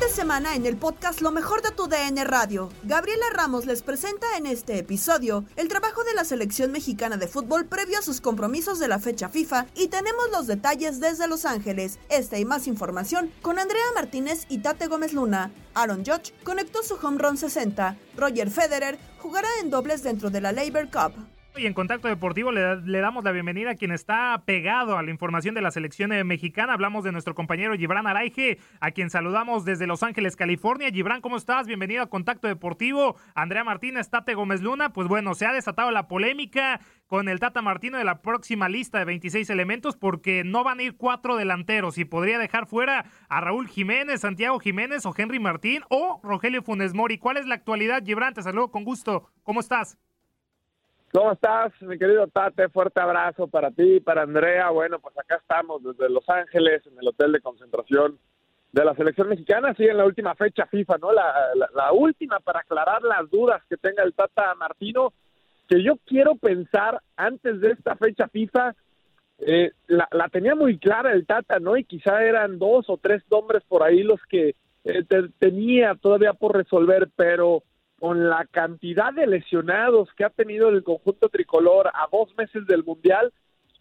De semana en el podcast Lo mejor de tu DN Radio. Gabriela Ramos les presenta en este episodio el trabajo de la selección mexicana de fútbol previo a sus compromisos de la fecha FIFA y tenemos los detalles desde Los Ángeles. Esta y más información con Andrea Martínez y Tate Gómez Luna. Aaron Judge conectó su home run 60. Roger Federer jugará en dobles dentro de la Labor Cup. Y en Contacto Deportivo le, damos la bienvenida a quien está pegado a la información de la selección eh, mexicana. Hablamos de nuestro compañero Gibran Araige, a quien saludamos desde Los Ángeles, California. Gibran, ¿cómo estás? Bienvenido a Contacto Deportivo. Andrea Martínez, Tate Gómez Luna. Pues bueno, se ha desatado la polémica con el Tata Martino de la próxima lista de 26 elementos porque no van a ir cuatro delanteros y podría dejar fuera a Raúl Jiménez, Santiago Jiménez o Henry Martín o Rogelio Funes Mori. ¿Cuál es la actualidad, Gibran? Te saludo con gusto. ¿Cómo estás? ¿Cómo estás, mi querido Tate? Fuerte abrazo para ti, para Andrea. Bueno, pues acá estamos desde Los Ángeles, en el hotel de concentración de la selección mexicana. Sí, en la última fecha FIFA, ¿no? La, la, la última para aclarar las dudas que tenga el Tata Martino, que yo quiero pensar antes de esta fecha FIFA, eh, la, tenía muy clara el Tata, ¿no? Y quizá eran dos o tres nombres por ahí los que eh, te, tenía todavía por resolver, pero con la cantidad de lesionados que ha tenido el conjunto tricolor a dos meses del Mundial,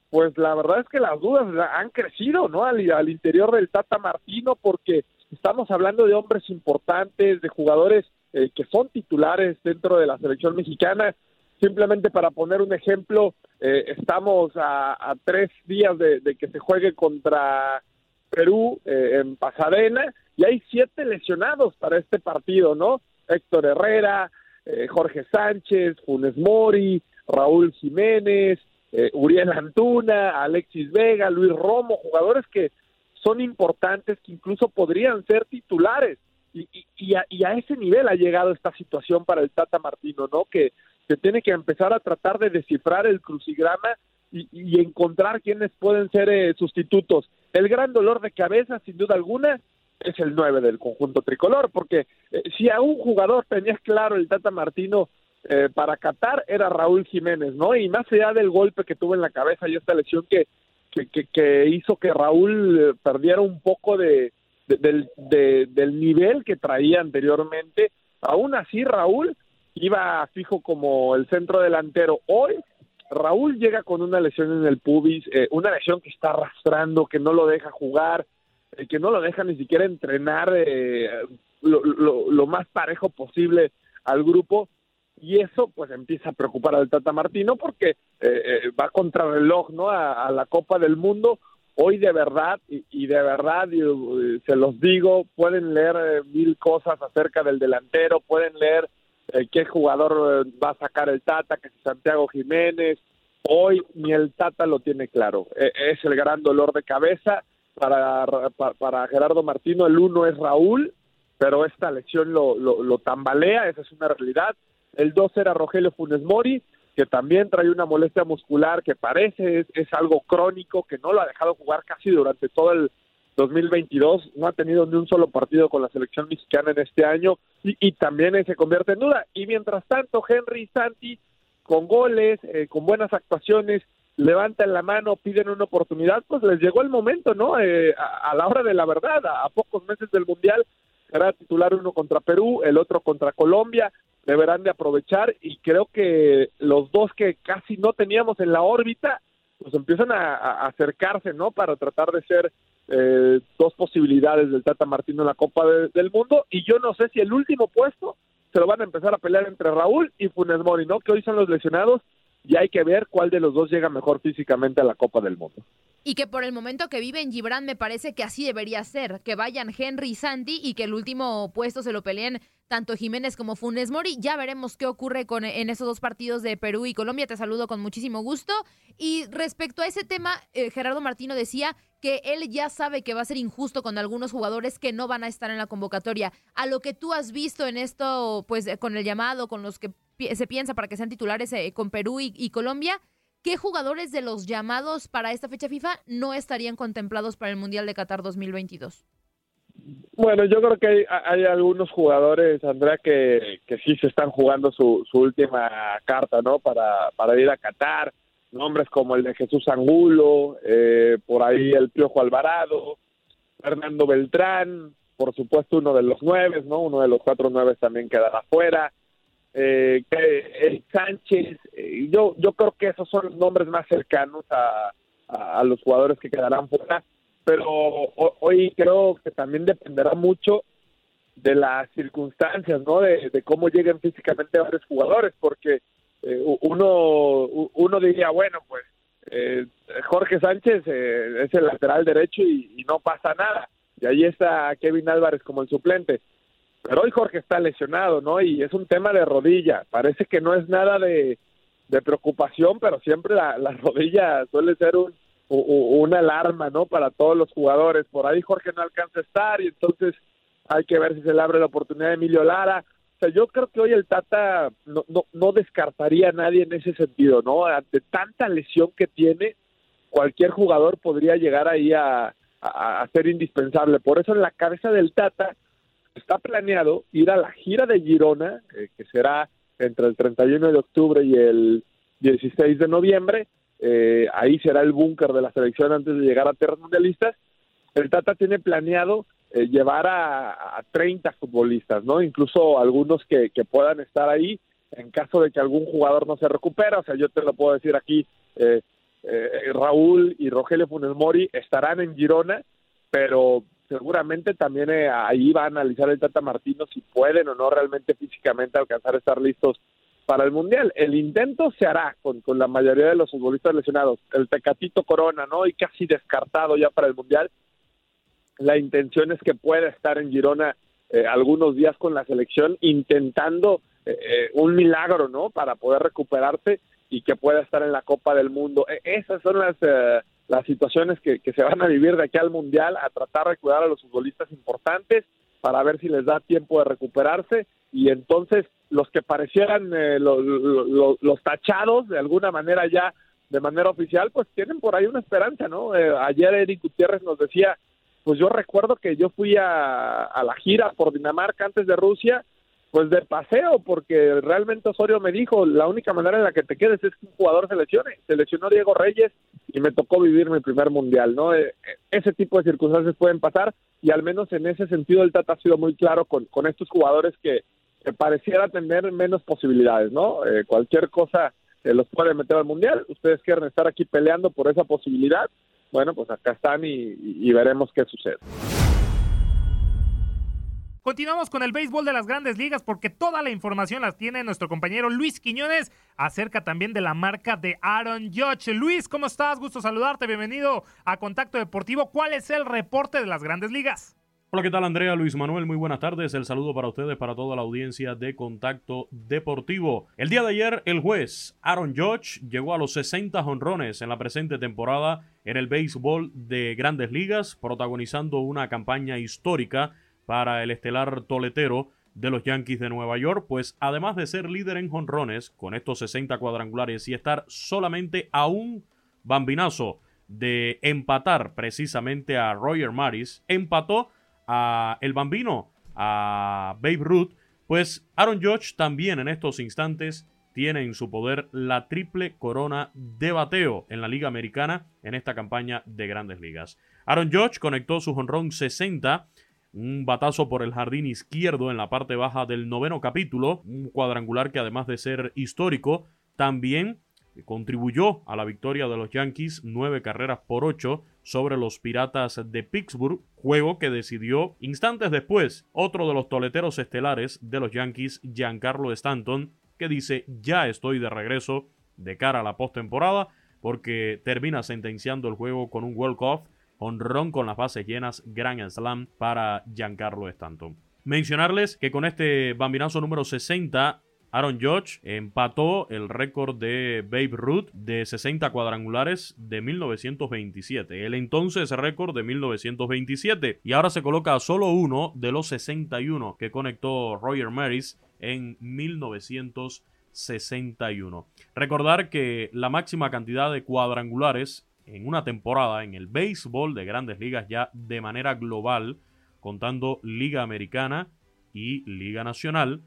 pues la verdad es que las dudas han crecido, ¿no? Al, interior del Tata Martino, porque estamos hablando de hombres importantes, de jugadores eh, que son titulares dentro de la selección mexicana. Simplemente para poner un ejemplo, eh, estamos a, tres días de, de, que se juegue contra Perú eh, en Pasadena y hay siete lesionados para este partido, ¿no? Héctor Herrera, eh, Jorge Sánchez, Funes Mori, Raúl Jiménez, eh, Uriel Antuna, Alexis Vega, Luis Romo, jugadores que son importantes, que incluso podrían ser titulares. Y, y, y, a, y, a, ese nivel ha llegado esta situación para el Tata Martino, ¿no? Que, que tiene que empezar a tratar de descifrar el crucigrama y, y encontrar quiénes pueden ser eh, sustitutos. El gran dolor de cabeza, sin duda alguna, es el 9 del conjunto tricolor, porque eh, si a un jugador tenías claro el Tata Martino eh, para Qatar era Raúl Jiménez, ¿no? Y más allá del golpe que tuvo en la cabeza y esta lesión que, que, que, que hizo que Raúl eh, perdiera un poco de, de, del, de, del nivel que traía anteriormente, aún así Raúl iba fijo como el centro delantero. Hoy Raúl llega con una lesión en el pubis, eh, una lesión que está arrastrando, que no lo deja jugar, eh, que no lo deja ni siquiera entrenar eh, lo, lo, más parejo posible al grupo. Y eso pues empieza a preocupar al Tata Martino porque va contra reloj ¿no? A, la Copa del Mundo. Hoy de verdad, y, de verdad se los digo, pueden leer mil cosas acerca del delantero, pueden leer qué jugador va a sacar el Tata, que es Santiago Jiménez. Hoy ni el Tata lo tiene claro. E, es el gran dolor de cabeza para, para, Gerardo Martino. El uno es Raúl, pero esta lección lo, lo, tambalea, esa es una realidad. El dos era Rogelio Funes Mori, que también trae una molestia muscular que parece es, es algo crónico, que no lo ha dejado jugar casi durante todo el 2022, no ha tenido ni un solo partido con la selección mexicana en este año y, y también se convierte en duda. Y mientras tanto, Henry Santi, con goles, eh, con buenas actuaciones, levantan la mano, piden una oportunidad, pues les llegó el momento, ¿no? Eh, a, la hora de la verdad, a, pocos meses del Mundial, será titular uno contra Perú, el otro contra Colombia, deberán de aprovechar y creo que los dos que casi no teníamos en la órbita, pues empiezan a, acercarse, ¿no? Para tratar de ser eh, dos posibilidades del Tata Martino en la Copa del Mundo y yo no sé si el último puesto se lo van a empezar a pelear entre Raúl y Funes Mori, ¿no? Que hoy son los lesionados y hay que ver cuál de los dos llega mejor físicamente a la Copa del Mundo. Y que por el momento que vive en Gibran me parece que así debería ser, que vayan Henry y Santi y que el último puesto se lo peleen tanto Jiménez como Funes Mori. Ya veremos qué ocurre con en esos dos partidos de Perú y Colombia. Te saludo con muchísimo gusto. Y respecto a ese tema, eh, Gerardo Martino decía que él ya sabe que va a ser injusto con algunos jugadores que no van a estar en la convocatoria. A lo que tú has visto en esto, pues con el llamado, con los que se piensa para que sean titulares eh, con Perú y, Colombia, ¿qué jugadores de los llamados para esta fecha FIFA no estarían contemplados para el Mundial de Qatar 2022? Bueno, yo creo que hay, algunos jugadores, Andrea, que, sí se están jugando su, última carta, ¿no? Para, para ir a Qatar nombres como el de Jesús Angulo, eh, por ahí el Piojo Alvarado, Fernando Beltrán, por supuesto uno de los nueve, ¿no? Uno de los cuatro nueve también quedará fuera. Eh, el Sánchez, eh, yo, yo creo que esos son los nombres más cercanos a, a, los jugadores que quedarán fuera, pero hoy creo que también dependerá mucho de las circunstancias, ¿no? De, cómo lleguen físicamente varios jugadores, porque eh, uno, uno diría, bueno, pues eh, Jorge Sánchez eh, es el lateral derecho y, no pasa nada. Y ahí está Kevin Álvarez como el suplente. Pero hoy Jorge está lesionado, ¿no? Y es un tema de rodilla. Parece que no es nada de, preocupación, pero siempre la, rodilla suele ser un, una alarma, ¿no? Para todos los jugadores. Por ahí Jorge no alcanza a estar y entonces hay que ver si se le abre la oportunidad a Emilio Lara yo creo que hoy el Tata no, no, descartaría a nadie en ese sentido, ¿no? Ante tanta lesión que tiene, cualquier jugador podría llegar ahí a, ser indispensable. Por eso en la cabeza del Tata está planeado ir a la gira de Girona, eh, que será entre el 31 de octubre y el 16 de noviembre. Eh, ahí será el búnker de la selección antes de llegar a tierras mundialistas. El Tata tiene planeado eh, llevar a, a, 30 futbolistas, ¿no? Incluso algunos que, que, puedan estar ahí en caso de que algún jugador no se recupera. O sea, yo te lo puedo decir aquí, eh, eh, Raúl y Rogelio Funes Mori estarán en Girona, pero seguramente también ahí va a analizar el Tata Martino si pueden o no realmente físicamente alcanzar a estar listos para el Mundial. El intento se hará con, con la mayoría de los futbolistas lesionados. El Tecatito Corona, ¿no? Y casi descartado ya para el Mundial la intención es que pueda estar en Girona eh, algunos días con la selección intentando eh, eh, un milagro, ¿no? Para poder recuperarse y que pueda estar en la Copa del Mundo. E, esas son las, las situaciones que, que, se van a vivir de aquí al Mundial, a tratar de cuidar a los futbolistas importantes para ver si les da tiempo de recuperarse y entonces los que parecieran los tachados de alguna manera ya de manera oficial, pues tienen por ahí una esperanza, ¿no? ayer Eric Gutiérrez nos decía pues yo recuerdo que yo fui a, la gira por Dinamarca antes de Rusia, pues de paseo, porque realmente Osorio me dijo, la única manera en la que te quedes es que un jugador se lesione. Se lesionó Diego Reyes y me tocó vivir mi primer mundial, ¿no? Eh, ese tipo de circunstancias pueden pasar y al menos en ese sentido el Tata ha sido muy claro con, estos jugadores que, pareciera tener menos posibilidades, ¿no? Eh, cualquier cosa se los puede meter al Mundial. Ustedes quieren estar aquí peleando por esa posibilidad. Bueno, pues acá están y, y veremos qué sucede. Continuamos con el béisbol de las grandes ligas porque toda la información la tiene nuestro compañero Luis Quiñones acerca también de la marca de Aaron Judge. Luis, ¿cómo estás? Gusto saludarte. Bienvenido a Contacto Deportivo. ¿Cuál es el reporte de las grandes ligas? Hola, ¿qué tal Andrea? Luis Manuel, muy buenas tardes. El saludo para ustedes, para toda la audiencia de Contacto Deportivo. El día de ayer, el juez Aaron Judge llegó a los 60 honrones en la presente temporada en el béisbol de grandes ligas, protagonizando una campaña histórica para el estelar toletero de los Yankees de Nueva York, pues además de ser líder en jonrones con estos 60 cuadrangulares y estar solamente a un bambinazo de empatar precisamente a Roger Maris, empató a el bambino, a Babe Ruth, pues Aaron Judge también en estos instantes tiene en su poder la triple corona de bateo en la Liga Americana en esta campaña de grandes ligas. Aaron Judge conectó su jonrón 60 un batazo por el jardín izquierdo en la parte baja del noveno capítulo, un cuadrangular que además de ser histórico, también contribuyó a la victoria de los Yankees nueve carreras por ocho sobre los Piratas de Pittsburgh, juego que decidió instantes después otro de los toleteros estelares de los Yankees, Giancarlo Stanton, que dice ya estoy de regreso de cara a la postemporada porque termina sentenciando el juego con un walk-off honrón con las bases llenas, gran slam para Giancarlo Stanton. Mencionarles que con este bambinazo número 60 Aaron Judge empató el récord de Babe Ruth de 60 cuadrangulares de 1927, el entonces récord de 1927, y ahora se coloca solo uno de los 61 que conectó Roger Maris en 1961. Recordar que la máxima cantidad de cuadrangulares en una temporada en el béisbol de grandes ligas ya de manera global, contando Liga Americana y Liga Nacional,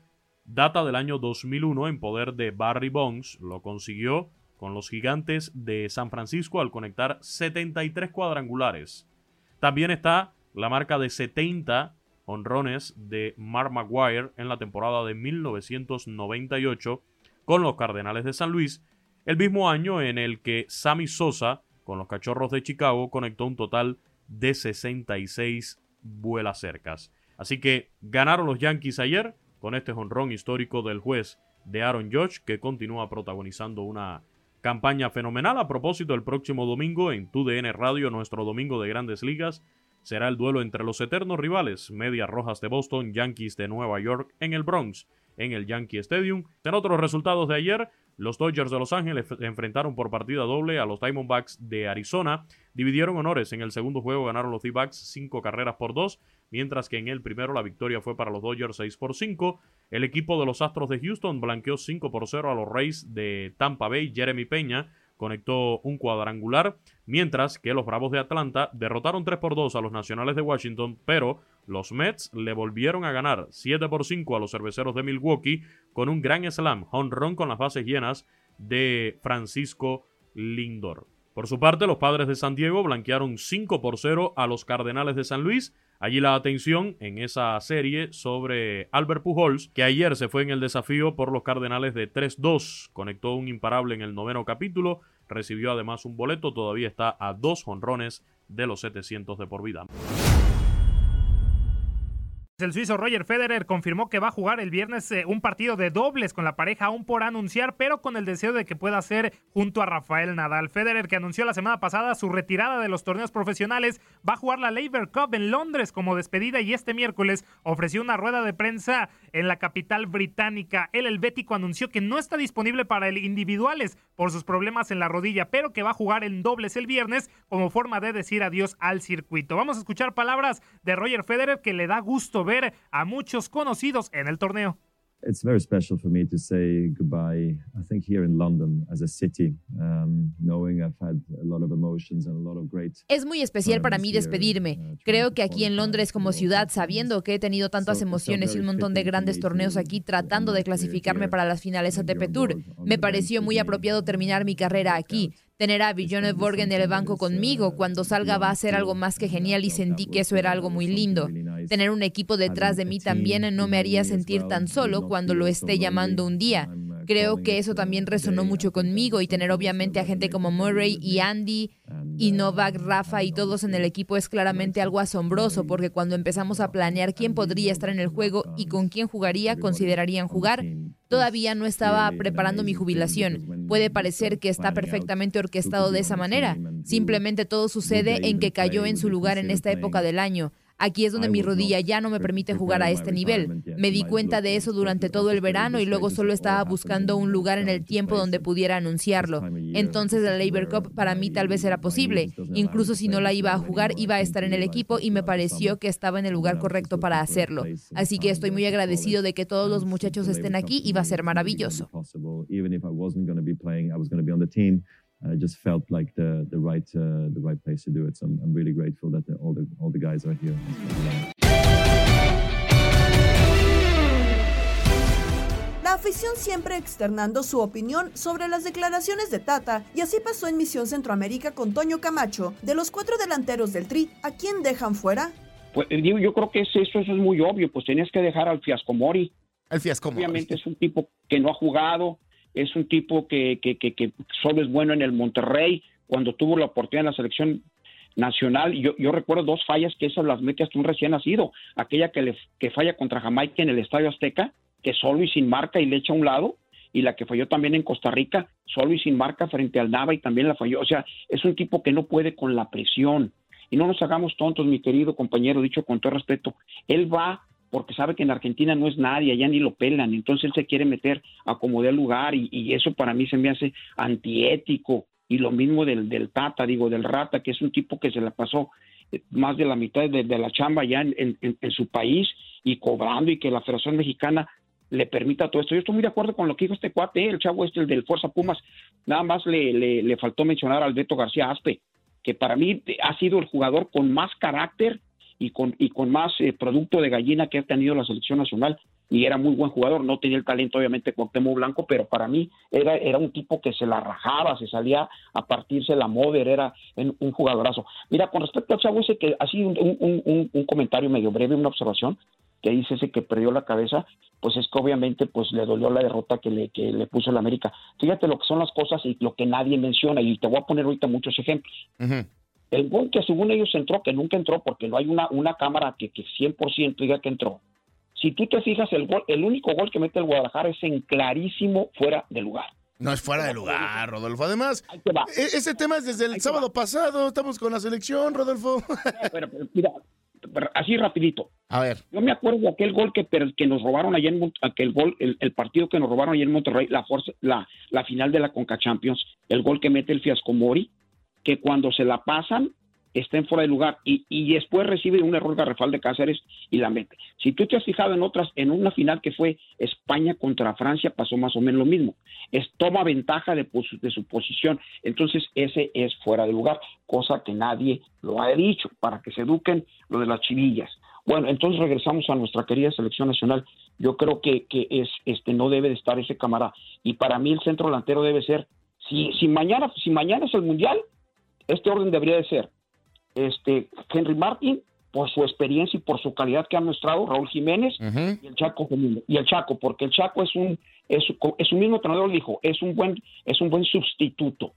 data del año 2001 en poder de Barry Bonds, lo consiguió con los gigantes de San Francisco al conectar 73 cuadrangulares. También está la marca de 70 honrones de Mark Maguire en la temporada de 1998 con los Cardenales de San Luis, el mismo año en el que Sammy Sosa con los Cachorros de Chicago conectó un total de 66 vuelas cercas. Así que ganaron los Yankees ayer con este jonrón histórico del juez de Aaron Judge que continúa protagonizando una campaña fenomenal. A propósito, el próximo domingo en TUDN Radio, nuestro domingo de grandes ligas, será el duelo entre los eternos rivales, Medias Rojas de Boston, Yankees de Nueva York en el Bronx, en el Yankee Stadium. En otros resultados de ayer, los Dodgers de Los Ángeles enfrentaron por partida doble a los Diamondbacks de Arizona. Dividieron honores. En el segundo juego ganaron los D-Backs cinco carreras por dos, mientras que en el primero la victoria fue para los Dodgers 6 por 5. El equipo de los Astros de Houston blanqueó 5 por 0 a los Rays de Tampa Bay. Jeremy Peña conectó un cuadrangular, mientras que los Bravos de Atlanta derrotaron 3 por 2 a los Nacionales de Washington, pero los Mets le volvieron a ganar 7 por 5 a los Cerveceros de Milwaukee con un gran slam, honrón con las bases llenas de Francisco Lindor. Por su parte, los Padres de San Diego blanquearon 5 por 0 a los Cardenales de San Luis. Allí la atención en esa serie sobre Albert Pujols, que ayer se fue en el desafío por los Cardenales de 3-2. Conectó un imparable en el noveno capítulo, recibió además un boleto, todavía está a dos honrones de los 700 de por vida. El suizo Roger Federer confirmó que va a jugar el viernes eh, un partido de dobles con la pareja aún por anunciar, pero con el deseo de que pueda ser junto a Rafael Nadal. Federer, que anunció la semana pasada su retirada de los torneos profesionales, va a jugar la Labour Cup en Londres como despedida y este miércoles ofreció una rueda de prensa en la capital británica. El helvético anunció que no está disponible para el individuales por sus problemas en la rodilla, pero que va a jugar en dobles el viernes como forma de decir adiós al circuito. Vamos a escuchar palabras de Roger Federer que le da gusto ver a muchos conocidos en el torneo. It's very special for me to say goodbye. I think here in London as a city, um, knowing I've had a lot of emotions and a lot of great. Es muy especial para mí despedirme. Uh, Creo que aquí en Londres como ciudad, sabiendo que he tenido tantas emociones y un montón de grandes torneos aquí tratando de clasificarme para las finales ATP Tour, me pareció muy apropiado terminar mi carrera aquí. Tener a Bjorn Borg en el banco conmigo cuando salga va a ser algo más que genial y sentí que eso era algo muy lindo. Tener un equipo detrás de mí también no me haría sentir tan solo cuando lo esté llamando un día. Creo que eso también resonó mucho conmigo y tener obviamente a gente como Murray y Andy y Novak, Rafa y todos en el equipo es claramente algo asombroso porque cuando empezamos a planear quién podría estar en el juego y con quién jugaría, considerarían jugar, todavía no estaba preparando mi jubilación. Puede parecer que está perfectamente orquestado de esa manera. Simplemente todo sucede en que cayó en su lugar en esta época del año. Aquí es donde mi rodilla ya no me permite jugar a este nivel. Me di cuenta de eso durante todo el verano y luego solo estaba buscando un lugar en el tiempo donde pudiera anunciarlo. Entonces la Labor Cup para mí tal vez era posible. Incluso si no la iba a jugar, iba a estar en el equipo y me pareció que estaba en el lugar correcto para hacerlo. Así que estoy muy agradecido de que todos los muchachos estén aquí y va a ser maravilloso. I just felt like the the right uh, the right place to do it. So I'm, I'm really grateful that the, all the all the guys are here. La afición siempre externando su opinión sobre las declaraciones de Tata y así pasó en Misión Centroamérica con Toño Camacho. De los cuatro delanteros del Tri, ¿a quién dejan fuera? Pues digo, yo creo que es eso, eso es muy obvio, pues tenías que dejar al Fiasco Mori. El Fiasco Mori. Obviamente es un tipo que no ha jugado, es un tipo que, que, que, solo es bueno en el Monterrey, cuando tuvo la oportunidad en la selección nacional, yo, yo recuerdo dos fallas que esas las mete hasta un recién nacido, aquella que, le, que falla contra Jamaica en el Estadio Azteca, que solo y sin marca y le echa a un lado, y la que falló también en Costa Rica, solo y sin marca frente al Nava y también la falló, o sea, es un tipo que no puede con la presión, y no nos hagamos tontos, mi querido compañero, dicho con todo respeto, él va porque sabe que en Argentina no es nadie, allá ni lo pelan, entonces él se quiere meter a como de lugar y, eso para mí se me hace antiético y lo mismo del, del Tata, digo, del Rata, que es un tipo que se la pasó eh, más de la mitad de, la chamba ya en, su país y cobrando y que la Federación Mexicana le permita todo esto. Yo estoy muy de acuerdo con lo que dijo este cuate, el chavo este, el del Fuerza Pumas, nada más le, le, le faltó mencionar al Beto García Aspe, que para mí ha sido el jugador con más carácter y con, y con más eh, producto de gallina que ha tenido la selección nacional y era muy buen jugador, no tenía el talento obviamente Cuauhtémoc Blanco, pero para mí era, era un tipo que se la rajaba, se salía a partirse la mover, era un, jugadorazo. Mira, con respecto al chavo ese que así un, un, comentario medio breve, una observación, que dice ese que perdió la cabeza, pues es que obviamente pues le dolió la derrota que le, que le puso el América. Fíjate lo que son las cosas y lo que nadie menciona, y te voy a poner ahorita muchos ejemplos. El gol que según ellos entró, que nunca entró porque no hay una, una cámara que, que 100% diga que entró. Si tú te fijas, el gol, el único gol que mete el Guadalajara es en clarísimo fuera de lugar. No es fuera de lugar, Rodolfo. Además, e, ese tema es desde el sábado pasado. Estamos con la selección, Rodolfo. Pero, mira, así rapidito. A ver. Yo me acuerdo de aquel gol que, que nos robaron ayer en aquel gol, el, partido que nos robaron ayer en Monterrey, la, la, la final de la Conca Champions, el gol que mete el Fiasco Mori, que cuando se la pasan estén fuera de lugar y, y, después recibe un error garrafal de Cáceres y la mete. Si tú te has fijado en otras, en una final que fue España contra Francia, pasó más o menos lo mismo. Es toma ventaja de, de su posición. Entonces, ese es fuera de lugar, cosa que nadie lo ha dicho, para que se eduquen lo de las chivillas. Bueno, entonces regresamos a nuestra querida selección nacional. Yo creo que, que es, este, no debe de estar ese camarada. Y para mí el centro delantero debe ser, si, si mañana, si mañana es el mundial, este orden debería de ser este Henry Martin por su experiencia y por su calidad que ha mostrado Raúl Jiménez y el Chaco y el Chaco porque el Chaco es un es, es un mismo entrenador dijo es un buen es un buen sustituto.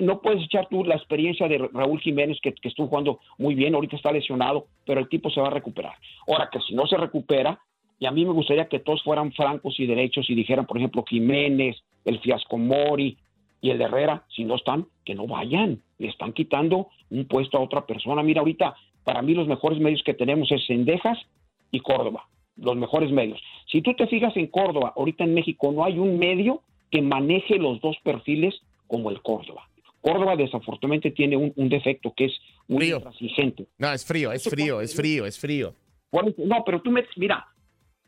No puedes echar tú la experiencia de Raúl Jiménez que, que estuvo jugando muy bien ahorita está lesionado pero el tipo se va a recuperar. Ahora que si no se recupera y a mí me gustaría que todos fueran francos y derechos y dijeran por ejemplo Jiménez el Fiasco Mori y el Herrera, si no están, que no vayan. Le están quitando un puesto a otra persona. Mira, ahorita, para mí los mejores medios que tenemos es Cendejas y Córdoba. Los mejores medios. Si tú te fijas en Córdoba, ahorita en México no hay un medio que maneje los dos perfiles como el Córdoba. Córdoba desafortunadamente tiene un, defecto que es muy exigente. No, es frío, es frío, es frío, es frío. No, pero tú me, mira,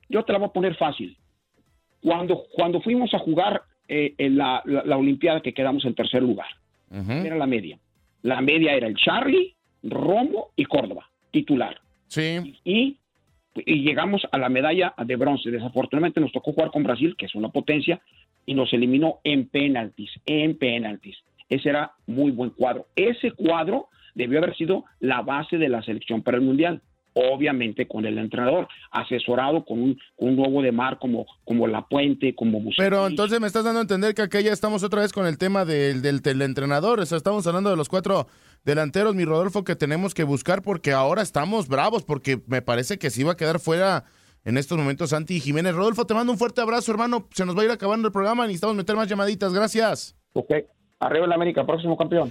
yo te la voy a poner fácil. Cuando, cuando fuimos a jugar eh, en la, la, Olimpiada que quedamos en tercer lugar. Era la media. La media era el Charlie, Romo y Córdoba, titular. Sí. Y, y, llegamos a la medalla de bronce. Desafortunadamente nos tocó jugar con Brasil, que es una potencia, y nos eliminó en penaltis, en penaltis. Ese era muy buen cuadro. Ese cuadro debió haber sido la base de la selección para el Mundial. Obviamente con el entrenador, asesorado con un, con un nuevo de mar como, como La Puente, como Bucetich. Pero entonces me estás dando a entender que acá ya estamos otra vez con el tema del, del, del entrenador, o sea, estamos hablando de los cuatro delanteros, mi Rodolfo, que tenemos que buscar porque ahora estamos bravos, porque me parece que sí va a quedar fuera en estos momentos Santi Jiménez. Rodolfo, te mando un fuerte abrazo, hermano. Se nos va a ir acabando el programa, necesitamos meter más llamaditas. Gracias. Ok, arriba en la América, próximo campeón.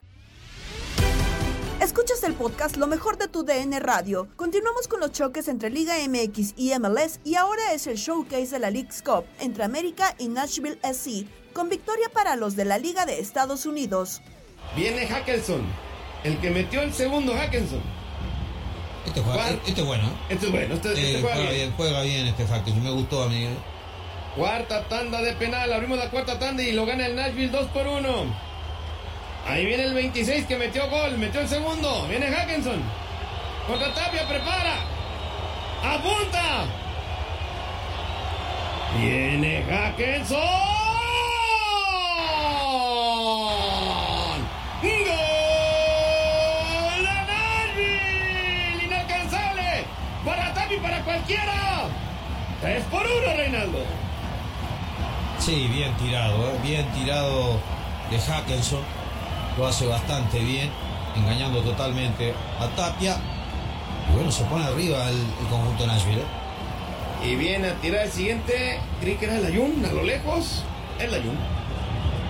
Escuchas el podcast Lo mejor de tu DN Radio. Continuamos con los choques entre Liga MX y MLS y ahora es el showcase de la League's Cup entre América y Nashville SC, con victoria para los de la Liga de Estados Unidos. Viene Hackelson, el que metió el segundo Hackelson. Este, juega, este es bueno. Este es bueno, este, este Eh, juega, juega, bien. bien, juega bien este Hackelson. Me gustó a mí. Cuarta tanda de penal, abrimos la cuarta tanda y lo gana el Nashville 2 por 1. Ahí viene el 26 que metió gol, metió el segundo. Viene Hackenson. Contra Tapia, prepara. Apunta. Viene y para cualquiera. 3 por 1, Reinaldo. Sí, bien tirado, eh, bien tirado de Hackenson. Lo hace bastante bien, engañando totalmente a Tapia. Y bueno, se pone arriba el, conjunto Nashville. eh. Y viene a tirar el siguiente. Creí que era el Ayun, a lo lejos. El Ayun.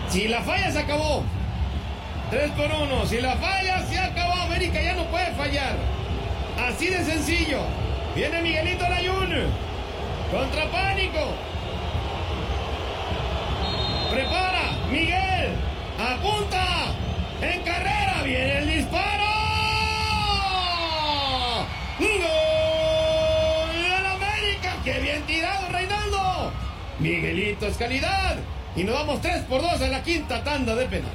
Si la falla, se acabó. 3 por 1. Si la falla, se acabó. América ya no puede fallar. Así de sencillo. Viene Miguelito Layun. Contra Pánico. Prepara. Miguel. Apunta. En carrera. Viene el disparo. ¡Gol del América! ¡Qué bien tirado, Reinaldo! Miguelito es calidad. Y nos vamos 3 por 2 en la quinta tanda de penal.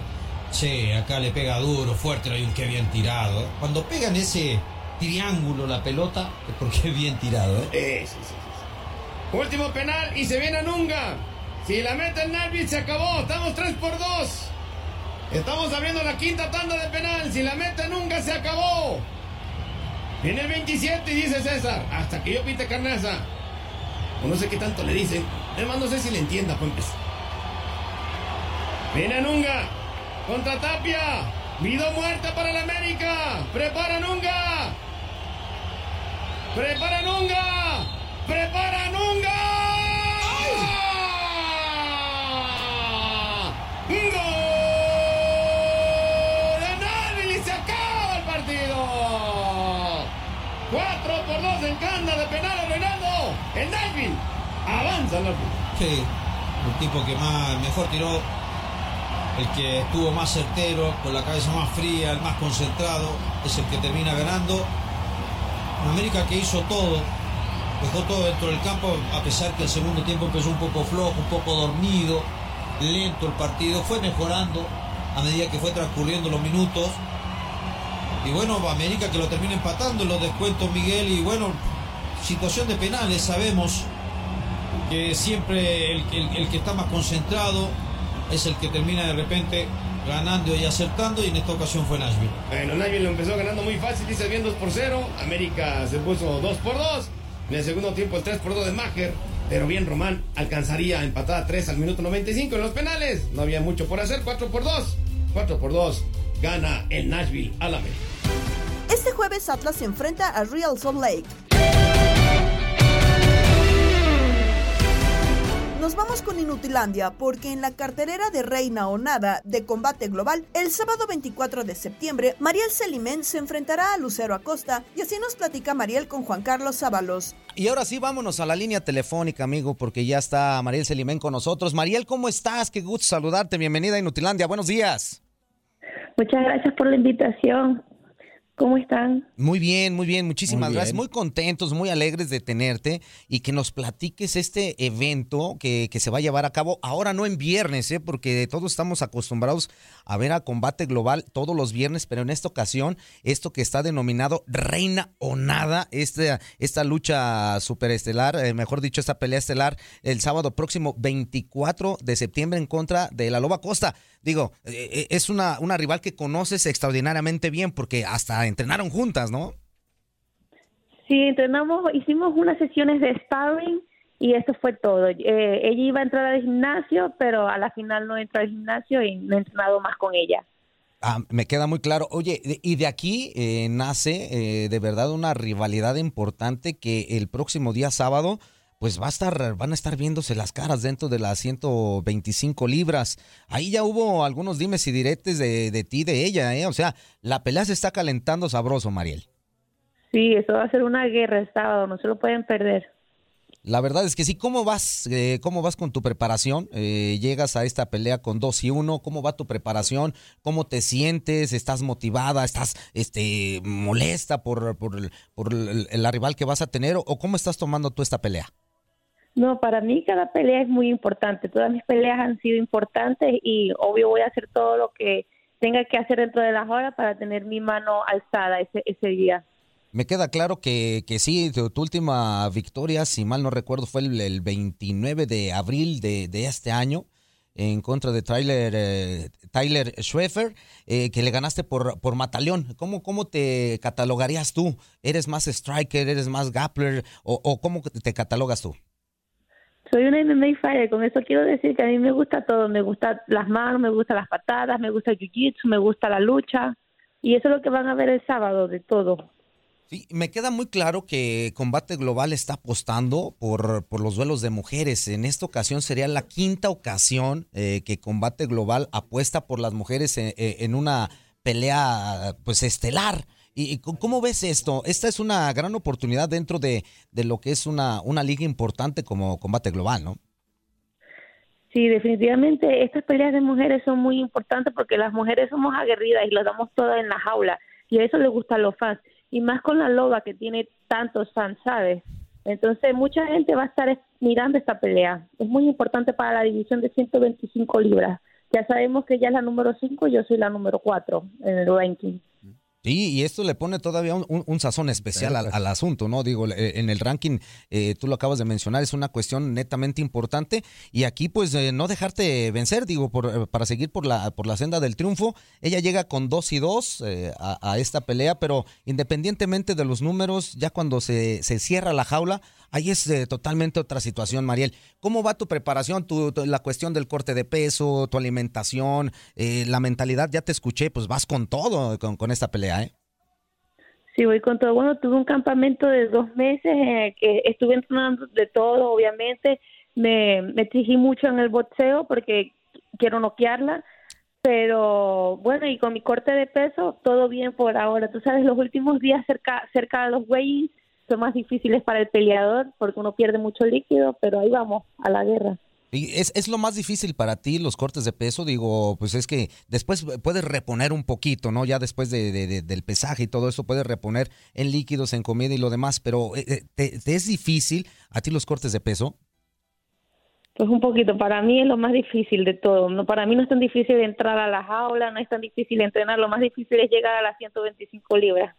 Sí, acá le pega duro, fuerte, hay un que bien tirado. eh. Cuando pegan ese triángulo la pelota, es porque es bien tirado. ¿eh? Sí, sí, sí, sí. Último penal y se viene a Nunga. Si la mete el Nashville se acabó. Estamos 3 por 2. Estamos abriendo la quinta tanda de penal. Si la mete Nunga se acabó. Viene el 27 y dice César. Hasta que yo pite carnaza. O no sé qué tanto le dicen. Además no sé si le entienda, pues empezar. Viene Nunga. Contra Tapia. Vido muerta para el América. Prepara Nunga. Prepara Nunga. Prepara Nunga. En canda de penal a Reinaldo. El Nashville avanza la Sí, el tipo que más mejor tiró, el que estuvo más certero, con la cabeza más fría, el más concentrado, es el que termina ganando. América que hizo todo, dejó todo dentro del campo, a pesar que el segundo tiempo empezó un poco flojo, un poco dormido, lento el partido, fue mejorando a medida que fue transcurriendo los minutos. Y bueno, América que lo termina empatando en los descuentos Miguel y bueno, situación de penales, sabemos que siempre el, el- el que está más concentrado es el que termina de repente ganando y acertando y en esta ocasión fue Nashville. Bueno, Nashville lo empezó ganando muy fácil, dice bien 2 por 0. América se puso 2 por 2. En el segundo tiempo el 3 por 2 de Maher. Pero bien Román alcanzaría a empatar a 3 al minuto 95 en los penales. No había mucho por hacer, 4 por 2. 4 por 2. Gana el Nashville al América. Este jueves Atlas se enfrenta a Real Salt Lake. nos vamos con Inutilandia porque en la carterera de Reina o Nada de Combate Global, el sábado 24 de septiembre, Mariel Selimén se enfrentará a Lucero Acosta y así nos platica Mariel con Juan Carlos Sábalos. Y ahora sí, vámonos a la línea telefónica, amigo, porque ya está Mariel Selimén con nosotros. Mariel, ¿cómo estás? Qué gusto saludarte. Bienvenida a Inutilandia. Buenos días. Muchas gracias por la invitación. ¿Cómo están? Muy bien, muy bien, muchísimas Muy gracias. Muy contentos, muy alegres de tenerte y que nos platiques este evento que, que se va a llevar a cabo ahora no en viernes, ¿eh? porque todos estamos acostumbrados a ver a combate global todos los viernes, pero en esta ocasión, esto que está denominado Reina o Nada, esta, esta lucha superestelar, eh, mejor dicho, esta pelea estelar, el sábado próximo 24 de septiembre en contra de la Loba Costa. Digo, eh, eh, es una, una rival que conoces extraordinariamente bien porque hasta entrenaron juntas, ¿no? Sí, entrenamos, hicimos unas sesiones de sparring y eso fue todo. Eh, ella iba a entrar al gimnasio, pero a la final no entró al gimnasio y no he entrenado más con ella. Ah, me queda muy claro. Oye, de- y de aquí eh, nace eh, de verdad una rivalidad importante que el próximo día sábado, pues va a estar, van a estar viéndose las caras dentro de las 125 libras. Ahí ya hubo algunos dimes y diretes de, de ti, de ella, ¿eh? O sea, la pelea se está calentando sabroso, Mariel. Sí, eso va a ser una guerra el sábado, no se lo pueden perder. La verdad es que sí. ¿Cómo vas, eh, cómo vas con tu preparación? Eh, llegas a esta pelea con 2 y 1. ¿Cómo va tu preparación? ¿Cómo te sientes? ¿Estás motivada? ¿Estás este, molesta por, por, el- por la rival que vas a tener? ¿O cómo estás tomando tú esta pelea? No, para mí cada pelea es muy importante. Todas mis peleas han sido importantes y obvio voy a hacer todo lo que tenga que hacer dentro de las horas para tener mi mano alzada ese, ese día. Me queda claro que, que sí, tu, última victoria, si mal no recuerdo, fue el, el 29 de abril de, de este año en contra de Tyler, eh, Tyler Schweffer, eh, que le ganaste por, por Mataleón. ¿Cómo, ¿Cómo te catalogarías tú? ¿Eres más striker, eres más grappler o, o cómo te catalogas tú? Soy una MMA fighter, con eso quiero decir que a mí me gusta todo, me gustan las manos, me gustan las patadas, me gusta el jiu-jitsu, me gusta la lucha y eso es lo que van a ver el sábado de todo. Sí, me queda muy claro que Combate Global está apostando por, por los duelos de mujeres. En esta ocasión sería la quinta ocasión eh, que Combate Global apuesta por las mujeres en, en una pelea pues estelar. ¿Y cómo ves esto? Esta es una gran oportunidad dentro de, de lo que es una, una liga importante como Combate Global, ¿no? Sí, definitivamente estas peleas de mujeres son muy importantes porque las mujeres somos aguerridas y las damos todas en la jaula y a eso les gusta a los fans y más con la loba que tiene tantos fans, ¿sabes? Entonces mucha gente va a estar mirando esta pelea. Es muy importante para la división de 125 libras. Ya sabemos que ella es la número 5 y yo soy la número 4 en el ranking. Y esto le pone todavía un, un- un sazón especial al, al asunto, ¿no? Digo, eh, en el ranking, eh, tú lo acabas de mencionar, es una cuestión netamente importante y aquí pues eh, no dejarte vencer, digo, por, eh, para seguir por la, por la senda del triunfo. Ella llega con 2 y 2 a, a esta pelea, pero independientemente de los números, ya cuando se, se cierra la jaula, ahí es eh, totalmente otra situación, Mariel. ¿Cómo va tu preparación, tu, la cuestión del corte de peso, tu alimentación, eh, la mentalidad? Ya te escuché, pues vas con todo con, con esta pelea, ¿eh? Sí, voy con todo. Bueno, tuve un campamento de dos meses en el que estuve entrenando de todo, obviamente. Me, me exigí mucho en el boxeo porque quiero noquearla. Pero bueno, y con mi corte de peso, todo bien por ahora. Tú sabes, los últimos días cerca, cerca de los weigh son más difíciles para el peleador porque uno pierde mucho líquido, pero ahí vamos, a la guerra. Y es, es lo más difícil para ti los cortes de peso, digo, pues es que después puedes reponer un poquito, ¿no? Ya después de, de- de- del pesaje y todo eso, puedes reponer en líquidos, en comida y lo demás, pero eh, eh, ¿te, te es difícil a ti los cortes de peso? Pues un poquito, para mí es lo más difícil de todo. No, para mí no es tan difícil entrar a la jaula, no es tan difícil entrenar, lo más difícil es llegar a las 125 libras.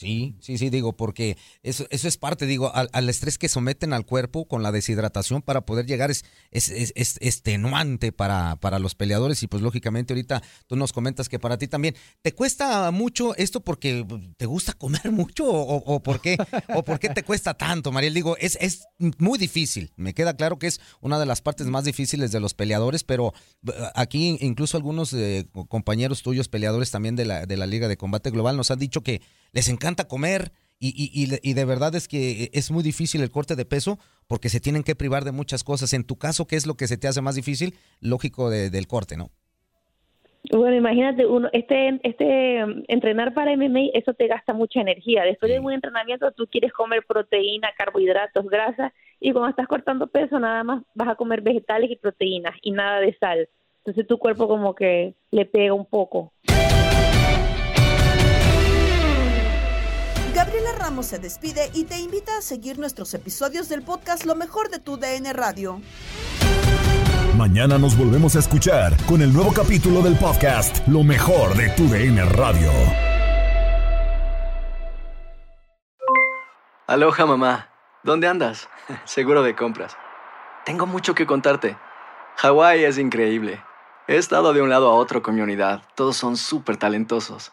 Sí, sí, sí, digo, porque eso, eso es parte, digo, al, estrés que someten al cuerpo con la deshidratación para poder llegar es, es, es, extenuante para, para los peleadores y pues lógicamente ahorita tú nos comentas que para ti también. ¿Te cuesta mucho esto porque te gusta comer mucho o por, qué, o por qué te cuesta tanto, Mariel? Digo, es, es muy difícil, me queda claro que es una de las partes más difíciles de los peleadores, pero eh, aquí incluso algunos eh, compañeros tuyos, peleadores también de la, de la Liga de Combate Global, nos han dicho que les encanta comer y, de verdad es que es muy difícil el corte de peso porque se tienen que privar de muchas cosas. En tu caso, ¿qué es lo que se te hace más difícil? Lógico del corte, ¿no? Bueno, imagínate, uno, este, este um, entrenar para MMA, eso te gasta mucha energía. Después de un entrenamiento, tú quieres comer proteína, carbohidratos, grasa, y cuando estás cortando peso, nada más vas a comer vegetales y proteínas y nada de sal. Entonces tu cuerpo como que le pega un poco. Gabriela Ramos se despide y te invita a seguir nuestros episodios del podcast Lo mejor de tu DN Radio. Mañana nos volvemos a escuchar con el nuevo capítulo del podcast Lo mejor de tu DN Radio. Aloha mamá, ¿dónde andas? Seguro de compras. Tengo mucho que contarte. Hawái es increíble. He estado de un lado a otro con mi unidad. Todos son súper talentosos.